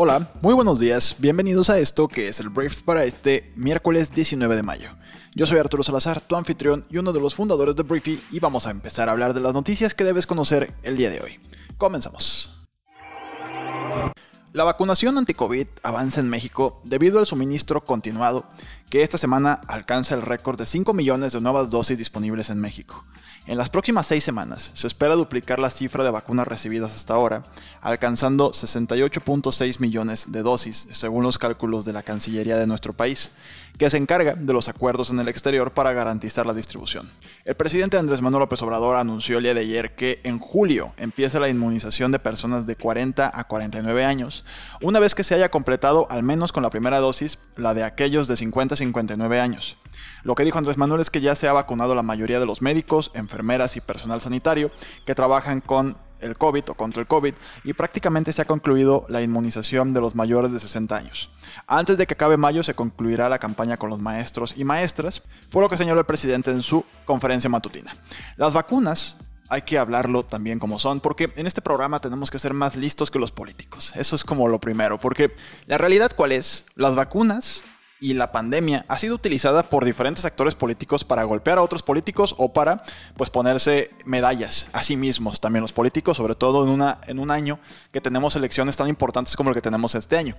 Hola, muy buenos días, bienvenidos a esto que es el Brief para este miércoles 19 de mayo. Yo soy Arturo Salazar, tu anfitrión y uno de los fundadores de Briefy y vamos a empezar a hablar de las noticias que debes conocer el día de hoy. Comenzamos. La vacunación anti-COVID avanza en México debido al suministro continuado que esta semana alcanza el récord de 5 millones de nuevas dosis disponibles en México. En las próximas seis semanas se espera duplicar la cifra de vacunas recibidas hasta ahora, alcanzando 68.6 millones de dosis, según los cálculos de la Cancillería de nuestro país, que se encarga de los acuerdos en el exterior para garantizar la distribución. El presidente Andrés Manuel López Obrador anunció el día de ayer que en julio empieza la inmunización de personas de 40 a 49 años, una vez que se haya completado al menos con la primera dosis la de aquellos de 50 a 59 años. Lo que dijo Andrés Manuel es que ya se ha vacunado la mayoría de los médicos, enfermeras y personal sanitario que trabajan con el COVID o contra el COVID y prácticamente se ha concluido la inmunización de los mayores de 60 años. Antes de que acabe mayo se concluirá la campaña con los maestros y maestras, fue lo que señaló el presidente en su conferencia matutina. Las vacunas hay que hablarlo también como son, porque en este programa tenemos que ser más listos que los políticos. Eso es como lo primero, porque la realidad cuál es, las vacunas y la pandemia ha sido utilizada por diferentes actores políticos para golpear a otros políticos o para pues ponerse medallas a sí mismos también los políticos, sobre todo en, una, en un año que tenemos elecciones tan importantes como el que tenemos este año.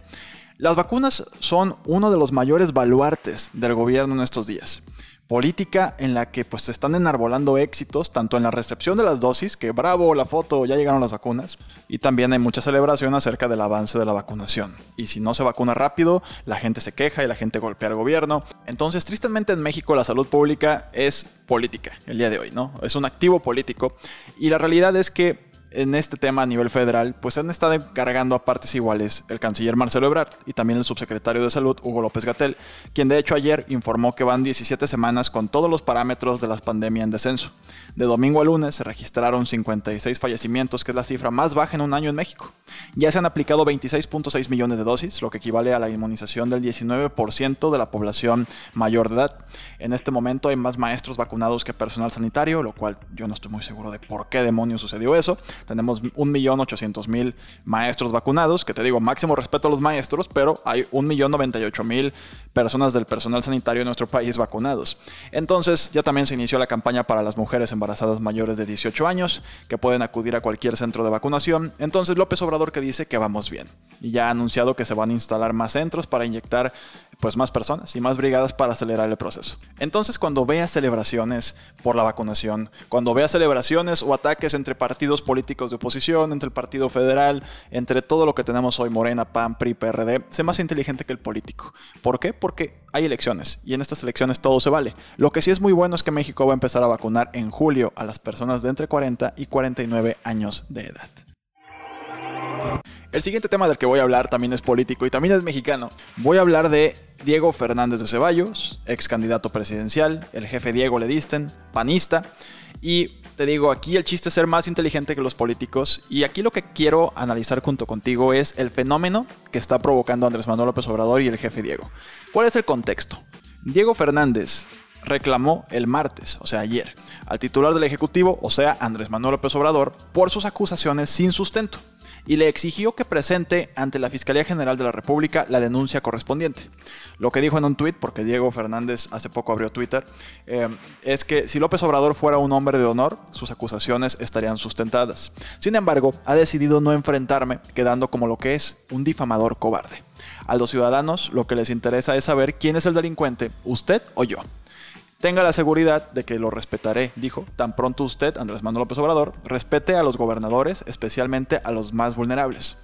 Las vacunas son uno de los mayores baluartes del gobierno en estos días política en la que pues se están enarbolando éxitos, tanto en la recepción de las dosis, que bravo, la foto, ya llegaron las vacunas, y también hay mucha celebración acerca del avance de la vacunación. Y si no se vacuna rápido, la gente se queja y la gente golpea al gobierno. Entonces, tristemente en México la salud pública es política el día de hoy, ¿no? Es un activo político. Y la realidad es que en este tema a nivel federal, pues han estado encargando a partes iguales el canciller Marcelo Ebrard y también el subsecretario de Salud Hugo López Gatel, quien de hecho ayer informó que van 17 semanas con todos los parámetros de la pandemia en descenso. De domingo a lunes se registraron 56 fallecimientos, que es la cifra más baja en un año en México. Ya se han aplicado 26.6 millones de dosis, lo que equivale a la inmunización del 19% de la población mayor de edad. En este momento hay más maestros vacunados que personal sanitario, lo cual yo no estoy muy seguro de por qué demonios sucedió eso. Tenemos 1.800.000 maestros vacunados, que te digo, máximo respeto a los maestros, pero hay 1.098.000 personas del personal sanitario en nuestro país vacunados. Entonces ya también se inició la campaña para las mujeres embarazadas mayores de 18 años, que pueden acudir a cualquier centro de vacunación. Entonces López Obrador que dice que vamos bien. Y ya ha anunciado que se van a instalar más centros para inyectar pues más personas y más brigadas para acelerar el proceso. Entonces cuando veas celebraciones por la vacunación, cuando veas celebraciones o ataques entre partidos políticos de oposición, entre el Partido Federal, entre todo lo que tenemos hoy, Morena, PAN, PRI, PRD, sé más inteligente que el político. ¿Por qué? Porque hay elecciones y en estas elecciones todo se vale. Lo que sí es muy bueno es que México va a empezar a vacunar en julio a las personas de entre 40 y 49 años de edad. El siguiente tema del que voy a hablar también es político y también es mexicano. Voy a hablar de Diego Fernández de Ceballos, ex candidato presidencial, el jefe Diego le disten, panista. Y te digo, aquí el chiste es ser más inteligente que los políticos. Y aquí lo que quiero analizar junto contigo es el fenómeno que está provocando Andrés Manuel López Obrador y el jefe Diego. ¿Cuál es el contexto? Diego Fernández reclamó el martes, o sea ayer, al titular del Ejecutivo, o sea Andrés Manuel López Obrador, por sus acusaciones sin sustento y le exigió que presente ante la Fiscalía General de la República la denuncia correspondiente. Lo que dijo en un tuit, porque Diego Fernández hace poco abrió Twitter, eh, es que si López Obrador fuera un hombre de honor, sus acusaciones estarían sustentadas. Sin embargo, ha decidido no enfrentarme, quedando como lo que es, un difamador cobarde. A los ciudadanos lo que les interesa es saber quién es el delincuente, usted o yo. Tenga la seguridad de que lo respetaré, dijo. Tan pronto usted, Andrés Manuel López Obrador, respete a los gobernadores, especialmente a los más vulnerables.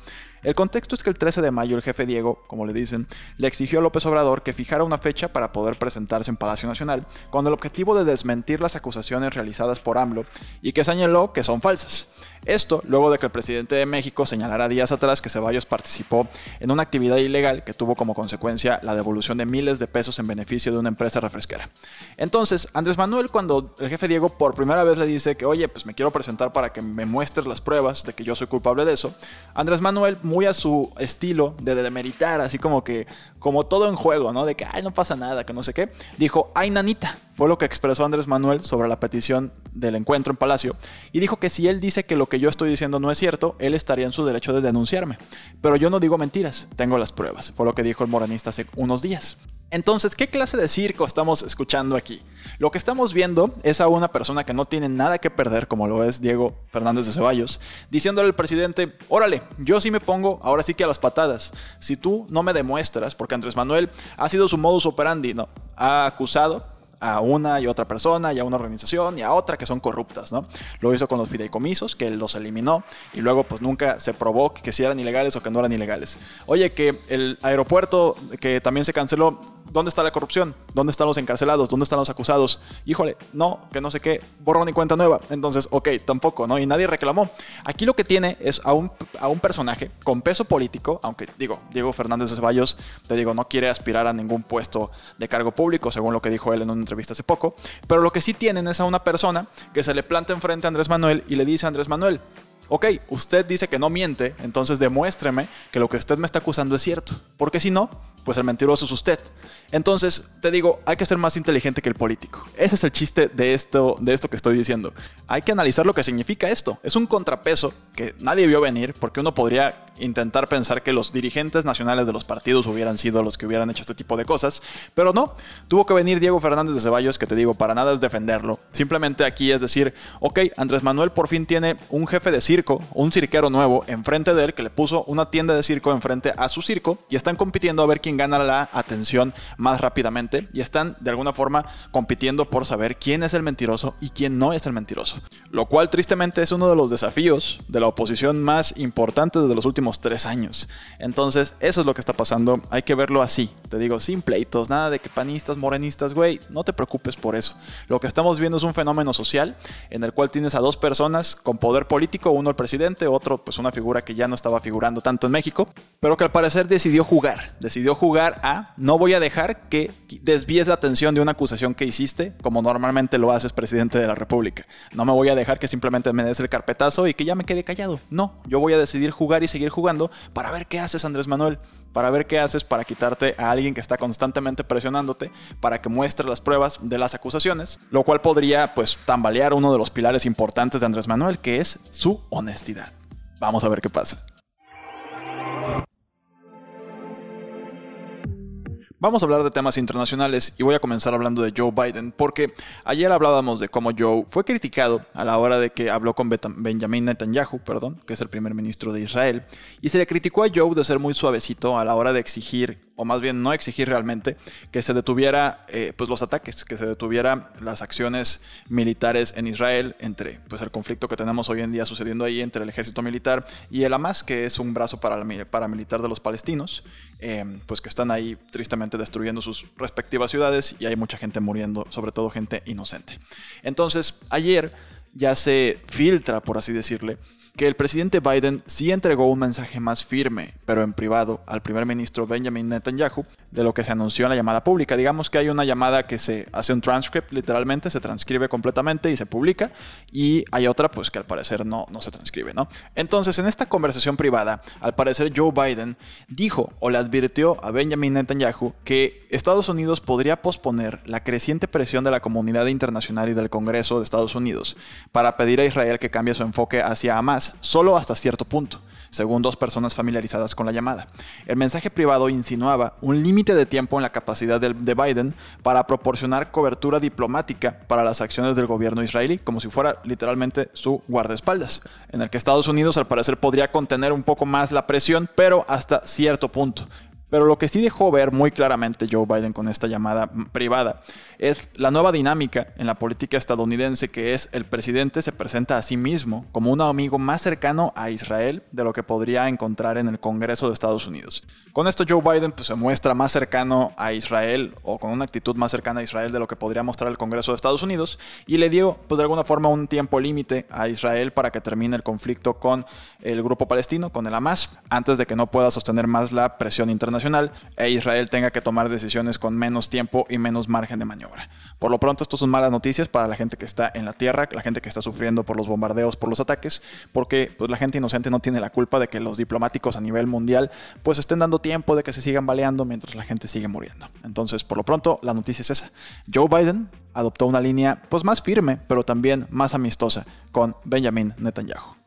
El contexto es que el 13 de mayo el jefe Diego, como le dicen, le exigió a López Obrador que fijara una fecha para poder presentarse en Palacio Nacional, con el objetivo de desmentir las acusaciones realizadas por AMLO y que señaló que son falsas. Esto luego de que el presidente de México señalara días atrás que Ceballos participó en una actividad ilegal que tuvo como consecuencia la devolución de miles de pesos en beneficio de una empresa refresquera. Entonces, Andrés Manuel, cuando el jefe Diego por primera vez le dice que, oye, pues me quiero presentar para que me muestres las pruebas de que yo soy culpable de eso, Andrés Manuel, muy a su estilo de demeritar, así como que, como todo en juego, ¿no? De que, ay, no pasa nada, que no sé qué, dijo, ay, nanita, fue lo que expresó Andrés Manuel sobre la petición del encuentro en Palacio y dijo que si él dice que lo que yo estoy diciendo no es cierto, él estaría en su derecho de denunciarme. Pero yo no digo mentiras, tengo las pruebas, fue lo que dijo el moranista hace unos días. Entonces, ¿qué clase de circo estamos escuchando aquí? Lo que estamos viendo es a una persona que no tiene nada que perder, como lo es Diego Fernández de Ceballos, diciéndole al presidente, órale, yo sí me pongo ahora sí que a las patadas. Si tú no me demuestras, porque Andrés Manuel ha sido su modus operandi, ¿no? Ha acusado a una y otra persona y a una organización y a otra que son corruptas, ¿no? Lo hizo con los fideicomisos, que los eliminó y luego pues nunca se probó que si eran ilegales o que no eran ilegales. Oye, que el aeropuerto que también se canceló, ¿dónde está la corrupción? ¿Dónde están los encarcelados? ¿Dónde están los acusados? Híjole, no, que no sé qué, borrón y cuenta nueva. Entonces, ok, tampoco, ¿no? Y nadie reclamó. Aquí lo que tiene es a un, a un personaje con peso político, aunque digo, Diego Fernández de Ceballos, te digo, no quiere aspirar a ningún puesto de cargo público, según lo que dijo él en una entrevista hace poco, pero lo que sí tienen es a una persona que se le planta enfrente a Andrés Manuel y le dice a Andrés Manuel, ok, usted dice que no miente, entonces demuéstreme que lo que usted me está acusando es cierto. Porque si no, pues el mentiroso es usted. Entonces, te digo, hay que ser más inteligente que el político. Ese es el chiste de esto, de esto que estoy diciendo. Hay que analizar lo que significa esto. Es un contrapeso que nadie vio venir porque uno podría intentar pensar que los dirigentes nacionales de los partidos hubieran sido los que hubieran hecho este tipo de cosas, pero no, tuvo que venir Diego Fernández de Ceballos, que te digo, para nada es defenderlo, simplemente aquí es decir, ok, Andrés Manuel por fin tiene un jefe de circo, un cirquero nuevo enfrente de él, que le puso una tienda de circo enfrente a su circo, y están compitiendo a ver quién gana la atención más rápidamente, y están de alguna forma compitiendo por saber quién es el mentiroso y quién no es el mentiroso, lo cual tristemente es uno de los desafíos de la oposición más importantes de los últimos tres años. Entonces, eso es lo que está pasando. Hay que verlo así. Te digo, sin pleitos, nada de que panistas, morenistas, güey, no te preocupes por eso. Lo que estamos viendo es un fenómeno social en el cual tienes a dos personas con poder político, uno el presidente, otro pues una figura que ya no estaba figurando tanto en México, pero que al parecer decidió jugar. Decidió jugar a no voy a dejar que desvíes la atención de una acusación que hiciste, como normalmente lo haces presidente de la República. No me voy a dejar que simplemente me des el carpetazo y que ya me quede callado. No, yo voy a decidir jugar y seguir jugando para ver qué haces Andrés Manuel, para ver qué haces para quitarte a alguien que está constantemente presionándote, para que muestre las pruebas de las acusaciones, lo cual podría pues tambalear uno de los pilares importantes de Andrés Manuel, que es su honestidad. Vamos a ver qué pasa. Vamos a hablar de temas internacionales y voy a comenzar hablando de Joe Biden, porque ayer hablábamos de cómo Joe fue criticado a la hora de que habló con Benjamin Netanyahu, perdón, que es el primer ministro de Israel, y se le criticó a Joe de ser muy suavecito a la hora de exigir o más bien no exigir realmente, que se detuviera eh, pues los ataques, que se detuviera las acciones militares en Israel entre pues el conflicto que tenemos hoy en día sucediendo ahí entre el ejército militar y el Hamas, que es un brazo paramilitar de los palestinos, eh, pues que están ahí tristemente destruyendo sus respectivas ciudades y hay mucha gente muriendo, sobre todo gente inocente. Entonces, ayer ya se filtra, por así decirle, que el presidente Biden sí entregó un mensaje más firme, pero en privado, al primer ministro Benjamin Netanyahu, de lo que se anunció en la llamada pública. Digamos que hay una llamada que se hace un transcript, literalmente, se transcribe completamente y se publica, y hay otra pues que al parecer no, no se transcribe, ¿no? Entonces, en esta conversación privada, al parecer Joe Biden dijo o le advirtió a Benjamin Netanyahu que Estados Unidos podría posponer la creciente presión de la comunidad internacional y del Congreso de Estados Unidos para pedir a Israel que cambie su enfoque hacia Hamas, solo hasta cierto punto según dos personas familiarizadas con la llamada. El mensaje privado insinuaba un límite de tiempo en la capacidad de, Biden para proporcionar cobertura diplomática para las acciones del gobierno israelí, como si fuera literalmente su guardaespaldas, en el que Estados Unidos al parecer podría contener un poco más la presión, pero hasta cierto punto. Pero lo que sí dejó ver muy claramente Joe Biden con esta llamada privada es la nueva dinámica en la política estadounidense que es el presidente se presenta a sí mismo como un amigo más cercano a Israel de lo que podría encontrar en el Congreso de Estados Unidos. Con esto Joe Biden pues, se muestra más cercano a Israel o con una actitud más cercana a Israel de lo que podría mostrar el Congreso de Estados Unidos y le dio pues de alguna forma un tiempo límite a Israel para que termine el conflicto con el grupo palestino, con el Hamas, antes de que no pueda sostener más la presión internacional e Israel tenga que tomar decisiones con menos tiempo y menos margen de maniobra. Por lo pronto, esto son malas noticias para la gente que está en la tierra, la gente que está sufriendo por los bombardeos, por los ataques, porque pues, la gente inocente no tiene la culpa de que los diplomáticos a nivel mundial pues estén dando tiempo de que se sigan baleando mientras la gente sigue muriendo. Entonces, por lo pronto, la noticia es esa. Joe Biden adoptó una línea pues más firme, pero también más amistosa con Benjamin Netanyahu.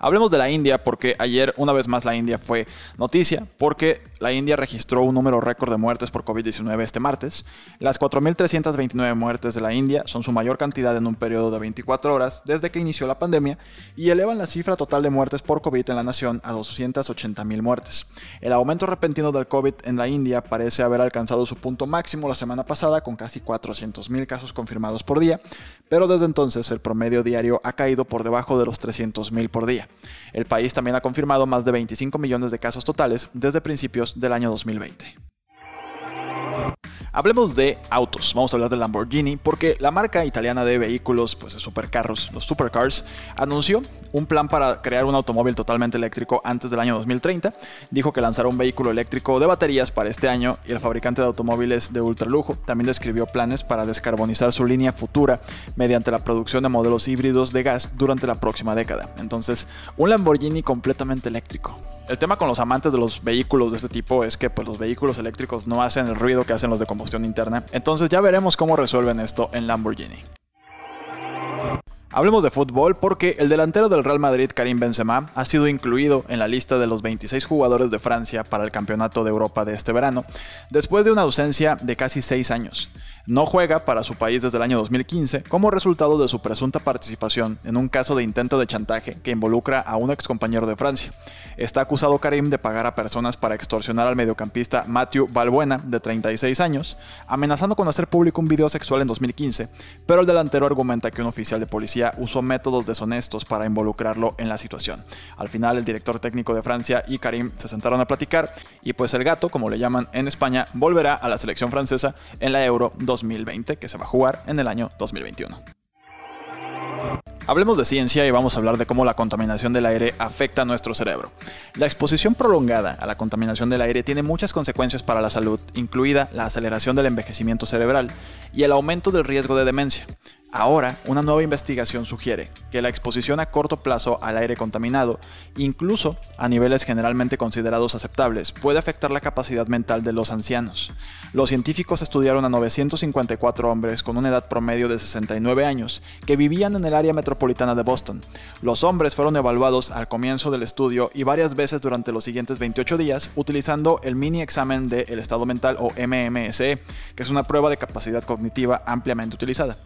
Hablemos de la India porque ayer una vez más la India fue noticia porque la India registró un número récord de muertes por COVID-19 este martes. Las 4.329 muertes de la India son su mayor cantidad en un periodo de 24 horas desde que inició la pandemia y elevan la cifra total de muertes por COVID en la nación a 280.000 muertes. El aumento repentino del COVID en la India parece haber alcanzado su punto máximo la semana pasada con casi 400.000 casos confirmados por día, pero desde entonces el promedio diario ha caído por debajo de los 300.000 por día. El país también ha confirmado más de 25 millones de casos totales desde principios del año 2020. Hablemos de autos, vamos a hablar de Lamborghini porque la marca italiana de vehículos, pues de supercarros, los supercars, anunció un plan para crear un automóvil totalmente eléctrico antes del año 2030. Dijo que lanzará un vehículo eléctrico de baterías para este año y el fabricante de automóviles de ultralujo también describió planes para descarbonizar su línea futura mediante la producción de modelos híbridos de gas durante la próxima década. Entonces, un Lamborghini completamente eléctrico. El tema con los amantes de los vehículos de este tipo es que pues, los vehículos eléctricos no hacen el ruido que hacen los de combustión interna. Entonces ya veremos cómo resuelven esto en Lamborghini. Hablemos de fútbol porque el delantero del Real Madrid, Karim Benzema, ha sido incluido en la lista de los 26 jugadores de Francia para el Campeonato de Europa de este verano, después de una ausencia de casi 6 años no juega para su país desde el año 2015 como resultado de su presunta participación en un caso de intento de chantaje que involucra a un excompañero de Francia. Está acusado Karim de pagar a personas para extorsionar al mediocampista Matthew Balbuena, de 36 años, amenazando con hacer público un video sexual en 2015, pero el delantero argumenta que un oficial de policía usó métodos deshonestos para involucrarlo en la situación. Al final, el director técnico de Francia y Karim se sentaron a platicar y pues el gato, como le llaman en España, volverá a la selección francesa en la Euro 2020. 2020 que se va a jugar en el año 2021. Hablemos de ciencia y vamos a hablar de cómo la contaminación del aire afecta a nuestro cerebro. La exposición prolongada a la contaminación del aire tiene muchas consecuencias para la salud, incluida la aceleración del envejecimiento cerebral y el aumento del riesgo de demencia. Ahora, una nueva investigación sugiere que la exposición a corto plazo al aire contaminado, incluso a niveles generalmente considerados aceptables, puede afectar la capacidad mental de los ancianos. Los científicos estudiaron a 954 hombres con una edad promedio de 69 años que vivían en el área metropolitana de Boston. Los hombres fueron evaluados al comienzo del estudio y varias veces durante los siguientes 28 días utilizando el mini examen del estado mental o MMSE, que es una prueba de capacidad cognitiva ampliamente utilizada.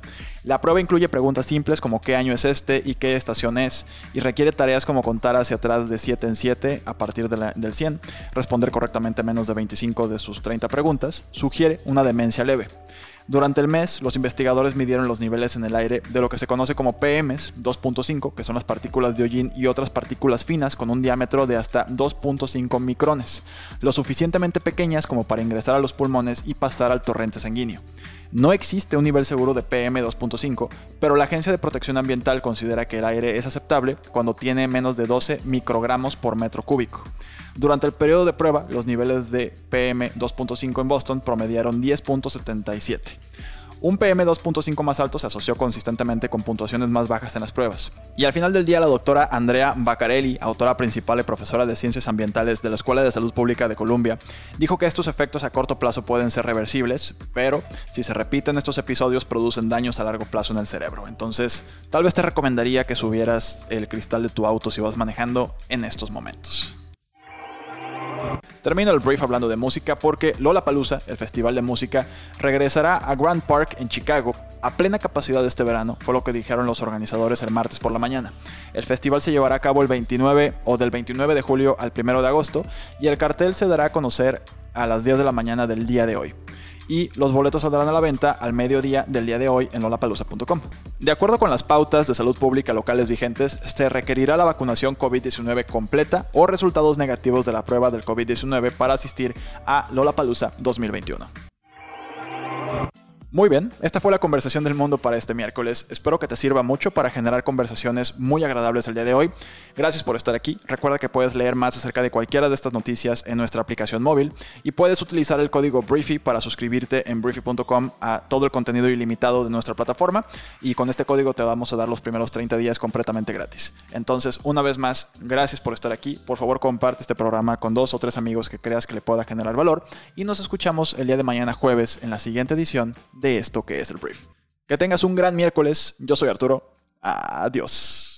Prueba incluye preguntas simples como qué año es este y qué estación es, y requiere tareas como contar hacia atrás de 7 en 7 a partir del 100, responder correctamente menos de 25 de sus 30 preguntas, sugiere una demencia leve. Durante el mes, los investigadores midieron los niveles en el aire de lo que se conoce como PMs 2.5, que son las partículas de hollín y otras partículas finas con un diámetro de hasta 2.5 micrones, lo suficientemente pequeñas como para ingresar a los pulmones y pasar al torrente sanguíneo. No existe un nivel seguro de PM 2.5, pero la Agencia de Protección Ambiental considera que el aire es aceptable cuando tiene menos de 12 microgramos por metro cúbico. Durante el periodo de prueba, los niveles de PM 2.5 en Boston promediaron 10.77. Un PM 2.5 más alto se asoció consistentemente con puntuaciones más bajas en las pruebas. Y al final del día, la doctora Andrea Baccarelli, autora principal y profesora de Ciencias Ambientales de la Escuela de Salud Pública de Columbia, dijo que estos efectos a corto plazo pueden ser reversibles, pero si se repiten estos episodios producen daños a largo plazo en el cerebro. Entonces, tal vez te recomendaría que subieras el cristal de tu auto si vas manejando en estos momentos. Termino el brief hablando de música porque Lollapalooza, el festival de música, regresará a Grand Park en Chicago a plena capacidad este verano, fue lo que dijeron los organizadores el martes por la mañana. El festival se llevará a cabo el 29 o del 29 de julio al 1 de agosto y el cartel se dará a conocer a las 10 de la mañana del día de hoy y los boletos saldrán a la venta al mediodía del día de hoy en lolapalusa.com. De acuerdo con las pautas de salud pública locales vigentes, se requerirá la vacunación COVID-19 completa o resultados negativos de la prueba del COVID-19 para asistir a Lollapalooza 2021. Muy bien, esta fue la conversación del mundo para este miércoles. Espero que te sirva mucho para generar conversaciones muy agradables el día de hoy. Gracias por estar aquí. Recuerda que puedes leer más acerca de cualquiera de estas noticias en nuestra aplicación móvil y puedes utilizar el código Briefy para suscribirte en briefy.com a todo el contenido ilimitado de nuestra plataforma y con este código te vamos a dar los primeros 30 días completamente gratis. Entonces, una vez más, gracias por estar aquí. Por favor, comparte este programa con dos o tres amigos que creas que le pueda generar valor y nos escuchamos el día de mañana jueves en la siguiente edición de esto que es el brief. Que tengas un gran miércoles. Yo soy Arturo. Adiós.